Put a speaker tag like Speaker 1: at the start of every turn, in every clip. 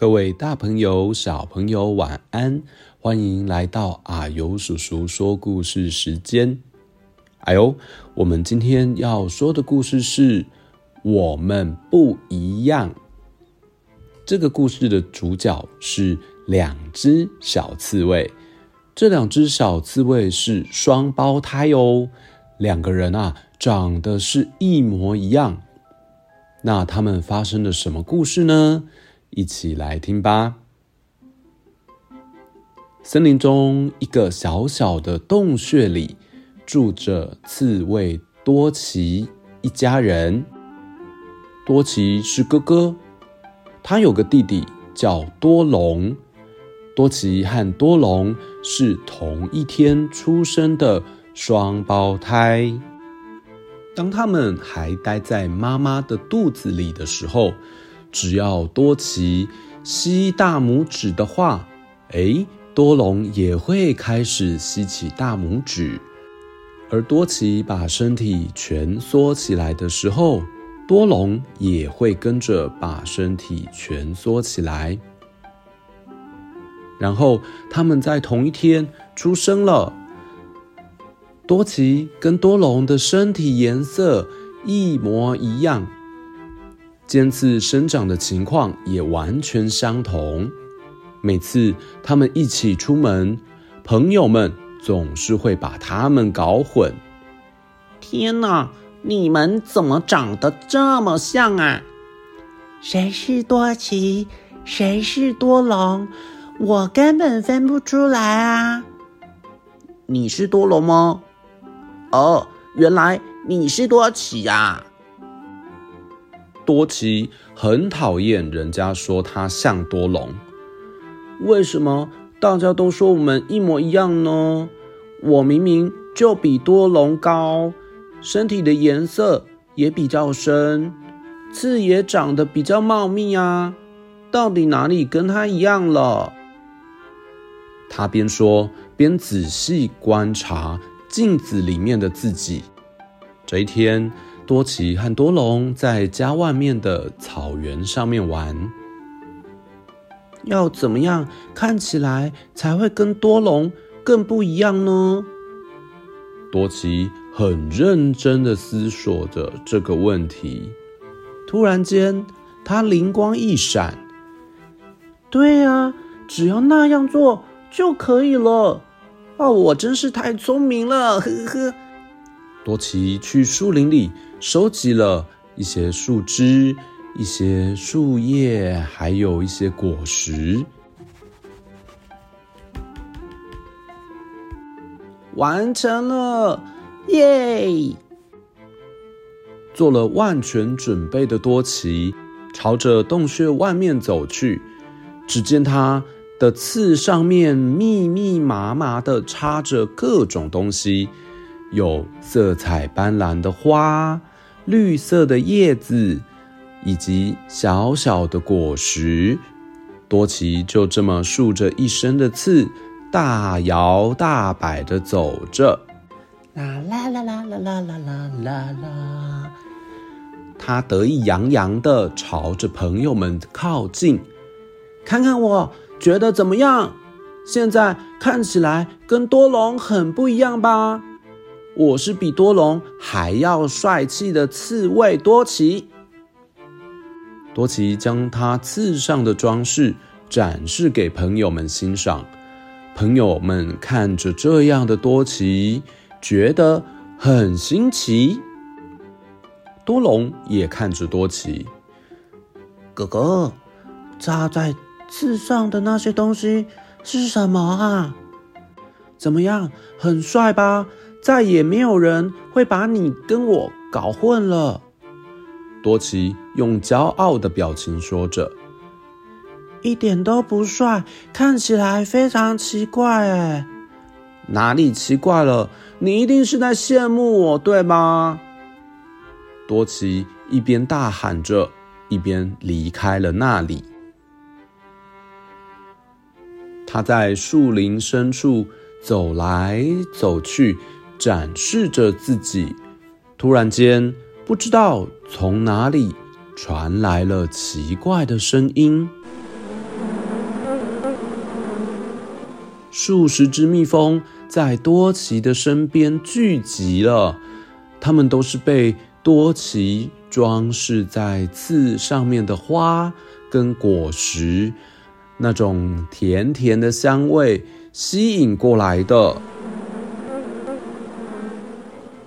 Speaker 1: 各位大朋友、小朋友，晚安！欢迎来到阿尤叔叔说故事时间。哎呦，我们今天要说的故事是《我们不一样》。这个故事的主角是两只小刺猬，这两只小刺猬是双胞胎哦。两个人啊，长得是一模一样。那他们发生了什么故事呢？一起来听吧。森林中一个小小的洞穴里，住着刺猬多奇一家人。多奇是哥哥，他有个弟弟叫多龙。多奇和多龙是同一天出生的双胞胎。当他们还待在妈妈的肚子里的时候，只要多奇吸大拇指的话，诶，多龙也会开始吸起大拇指。而多奇把身体蜷缩起来的时候，多龙也会跟着把身体蜷缩起来。然后他们在同一天出生了。多奇跟多龙的身体颜色一模一样。尖刺生长的情况也完全相同。每次他们一起出门，朋友们总是会把他们搞混。
Speaker 2: 天哪，你们怎么长得这么像啊？
Speaker 3: 谁是多奇，谁是多龙？我根本分不出来啊！
Speaker 2: 你是多龙吗？哦，原来你是多奇呀！
Speaker 1: 多奇很讨厌人家说他像多龙，为什么大家都说我们一模一样呢？我明明就比多龙高，身体的颜色也比较深，刺也长得比较茂密啊，到底哪里跟他一样了？他边说边仔细观察镜子里面的自己。这一天。多奇和多龙在家外面的草原上面玩。
Speaker 3: 要怎么样看起来才会跟多龙更不一样呢？
Speaker 1: 多奇很认真的思索着这个问题。突然间，他灵光一闪：“
Speaker 3: 对呀，只要那样做就可以了。哦，我真是太聪明了！”呵呵。
Speaker 1: 多奇去树林里。收集了一些树枝、一些树叶，还有一些果实，
Speaker 3: 完成了，耶！
Speaker 1: 做了万全准备的多奇，朝着洞穴外面走去。只见他的刺上面密密麻麻的插着各种东西，有色彩斑斓的花。绿色的叶子以及小小的果实，多奇就这么竖着一身的刺，大摇大摆地走着。
Speaker 3: 啦啦啦啦啦啦啦啦啦啦！
Speaker 1: 他得意洋洋地朝着朋友们靠近，
Speaker 3: 看看我觉得怎么样？现在看起来跟多龙很不一样吧？我是比多龙还要帅气的刺猬多奇。
Speaker 1: 多奇将他刺上的装饰展示给朋友们欣赏，朋友们看着这样的多奇，觉得很新奇。多龙也看着多奇，
Speaker 3: 哥哥，扎在刺上的那些东西是什么啊？怎么样，很帅吧？再也没有人会把你跟我搞混了。
Speaker 1: 多奇用骄傲的表情说着：“
Speaker 3: 一点都不帅，看起来非常奇怪。”哎，哪里奇怪了？你一定是在羡慕我，对吗？
Speaker 1: 多奇一边大喊着，一边离开了那里。他在树林深处走来走去，展示着自己。突然间，不知道从哪里传来了奇怪的声音。数十只蜜蜂在多奇的身边聚集了，它们都是被多奇装饰在刺上面的花跟果实，那种甜甜的香味吸引过来的。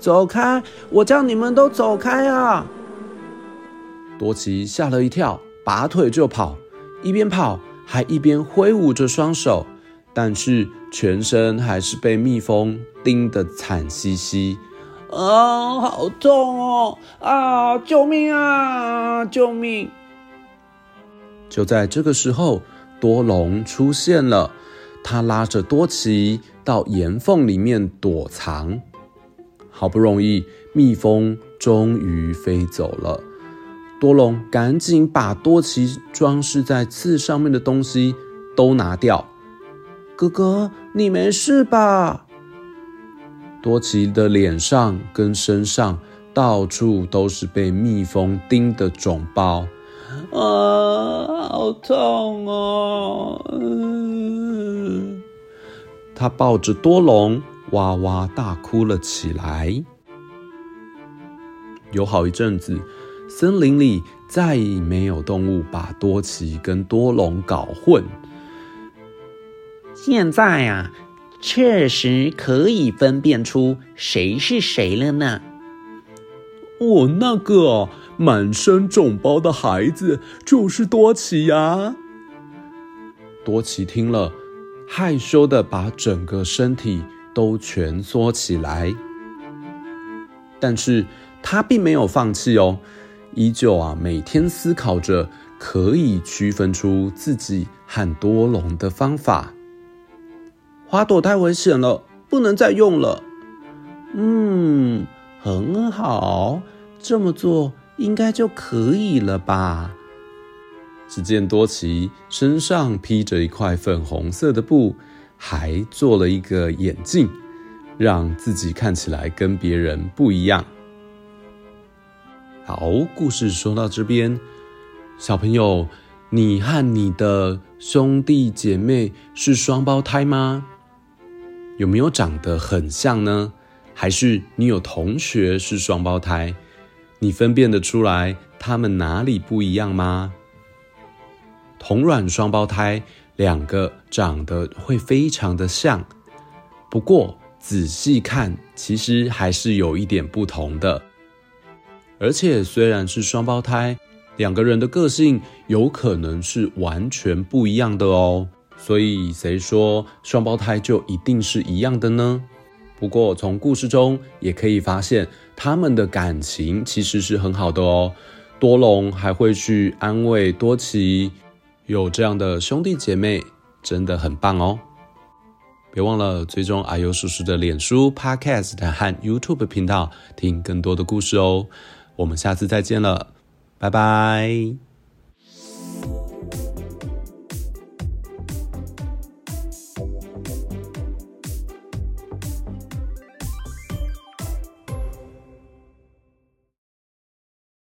Speaker 3: 走开！我叫你们都走开啊！
Speaker 1: 多奇吓了一跳，拔腿就跑，一边跑还一边挥舞着双手，但是全身还是被蜜蜂叮得惨兮兮。
Speaker 3: 啊，好痛哦！啊，救命啊！救命！
Speaker 1: 就在这个时候，多龙出现了，他拉着多奇到岩缝里面躲藏。好不容易，蜜蜂终于飞走了。多隆赶紧把多奇装饰在刺上面的东西都拿掉。
Speaker 3: 哥哥，你没事吧？
Speaker 1: 多奇的脸上跟身上到处都是被蜜蜂叮的肿包。
Speaker 3: 啊，好痛哦！
Speaker 1: 他抱着多隆。哇哇大哭了起来。有好一阵子，森林里再也没有动物把多奇跟多龙搞混。
Speaker 2: 现在啊，确实可以分辨出谁是谁了呢。
Speaker 3: 我那个满身肿包的孩子就是多奇呀。
Speaker 1: 多奇听了，害羞的把整个身体。都蜷缩起来，但是他并没有放弃哦，依旧啊，每天思考着可以区分出自己和多隆的方法。
Speaker 3: 花朵太危险了，不能再用了。嗯，很好，这么做应该就可以了吧？
Speaker 1: 只见多奇身上披着一块粉红色的布。还做了一个眼镜，让自己看起来跟别人不一样。好，故事说到这边，小朋友，你和你的兄弟姐妹是双胞胎吗？有没有长得很像呢？还是你有同学是双胞胎？你分辨得出来他们哪里不一样吗？同卵双胞胎。两个长得会非常的像，不过仔细看，其实还是有一点不同的。而且虽然是双胞胎，两个人的个性有可能是完全不一样的哦。所以谁说双胞胎就一定是一样的呢？不过从故事中也可以发现，他们的感情其实是很好的哦。多隆还会去安慰多奇。有这样的兄弟姐妹真的很棒哦！别忘了追踪阿优叔叔的脸书、Podcast 和 YouTube 频道，听更多的故事哦。我们下次再见了，拜拜。